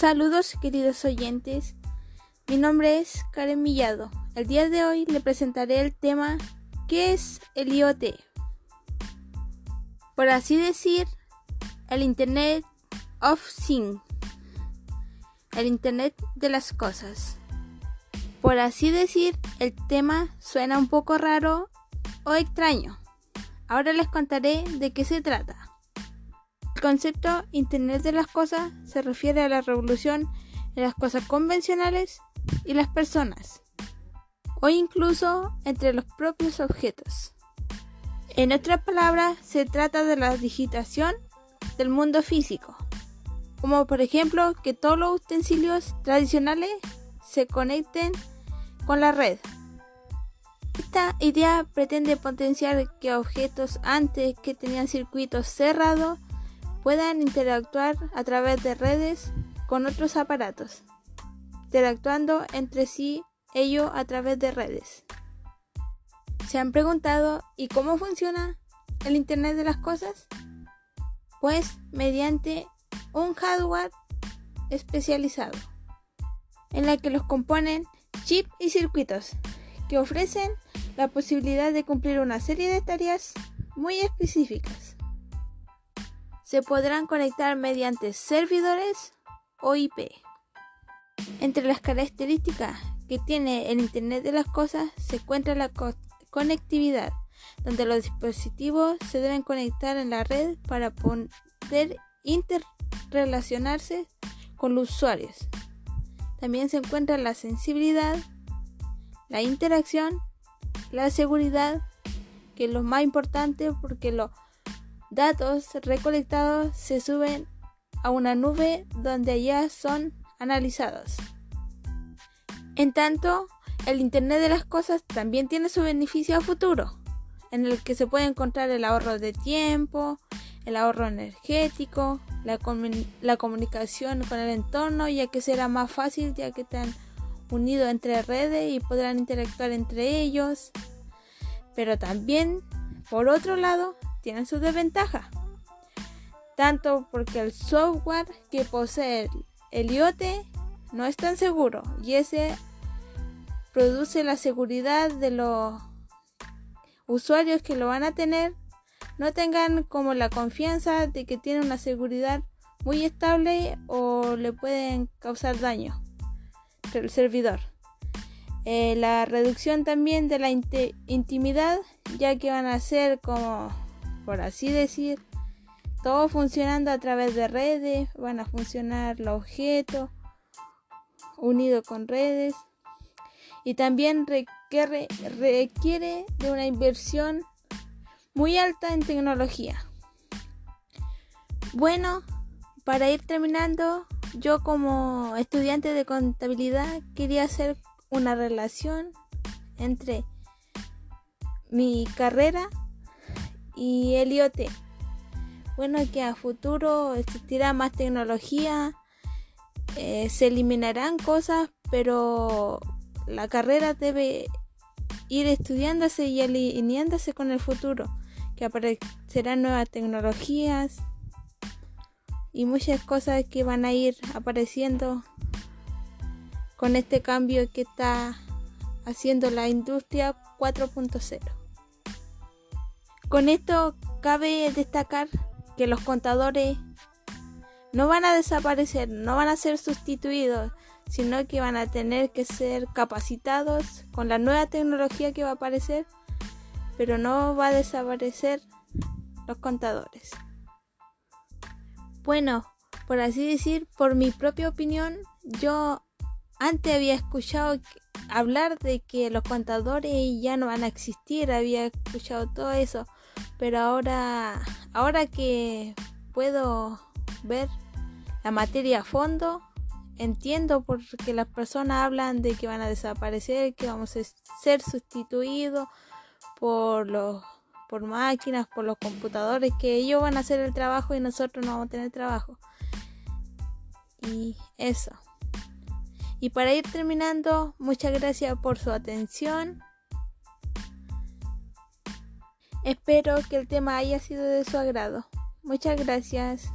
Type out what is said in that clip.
Saludos queridos oyentes, mi nombre es Karen Millado. El día de hoy le presentaré el tema ¿Qué es el IoT? Por así decir, el Internet of Things, el Internet de las Cosas. Por así decir, el tema suena un poco raro o extraño. Ahora les contaré de qué se trata. El concepto Internet de las Cosas se refiere a la revolución en las cosas convencionales y las personas, o incluso entre los propios objetos. En otras palabras, se trata de la digitación del mundo físico, como por ejemplo que todos los utensilios tradicionales se conecten con la red. Esta idea pretende potenciar que objetos antes que tenían circuitos cerrados puedan interactuar a través de redes con otros aparatos, interactuando entre sí ello a través de redes. ¿Se han preguntado ¿y cómo funciona el Internet de las Cosas? Pues mediante un hardware especializado, en la que los componen chips y circuitos, que ofrecen la posibilidad de cumplir una serie de tareas muy específicas. Se podrán conectar mediante servidores o IP. Entre las características que tiene el Internet de las Cosas se encuentra la conectividad, donde los dispositivos se deben conectar en la red para poder interrelacionarse con los usuarios. También se encuentra la sensibilidad, la interacción, la seguridad, que es lo más importante porque los datos recolectados se suben a una nube donde allá son analizados. En tanto, el Internet de las Cosas también tiene su beneficio a futuro, en el que se puede encontrar el ahorro de tiempo, el ahorro energético, la, la comunicación con el entorno, ya que será más fácil ya que están unidos entre redes y podrán interactuar entre ellos. Pero también, por otro lado, tienen sus desventajas. Tanto porque el software que posee el IoT no es tan seguro y ese produce la seguridad de los usuarios que lo van a tener no tengan como la confianza de que tiene una seguridad muy estable o le pueden causar daño el servidor. Eh, la reducción también de la intimidad ya que van a ser como por así decir todo funcionando a través de redes van a funcionar los objetos unidos con redes y también requiere, requiere de una inversión muy alta en tecnología. Bueno, para ir terminando, yo como estudiante de contabilidad quería hacer una relación entre mi carrera y el IoT. Bueno, que a futuro existirá más tecnología, eh, se eliminarán cosas, pero la carrera debe ir estudiándose y alineándose con el futuro, que aparecerán nuevas tecnologías y muchas cosas que van a ir apareciendo con este cambio que está haciendo la industria 4.0. Con esto cabe destacar que los contadores no van a desaparecer, no van a ser sustituidos, sino que van a tener que ser capacitados con la nueva tecnología que va a aparecer, pero no va a desaparecer los contadores. Bueno, por así decir, por mi propia opinión, yo antes había escuchado hablar de que los contadores ya no van a existir, había escuchado todo eso, pero ahora, ahora que puedo ver la materia a fondo, entiendo porque las personas hablan de que van a desaparecer, que vamos a ser sustituidos por los por máquinas, por los computadores, que ellos van a hacer el trabajo y nosotros no vamos a tener trabajo. Y eso. Y para ir terminando, muchas gracias por su atención. Espero que el tema haya sido de su agrado. Muchas gracias.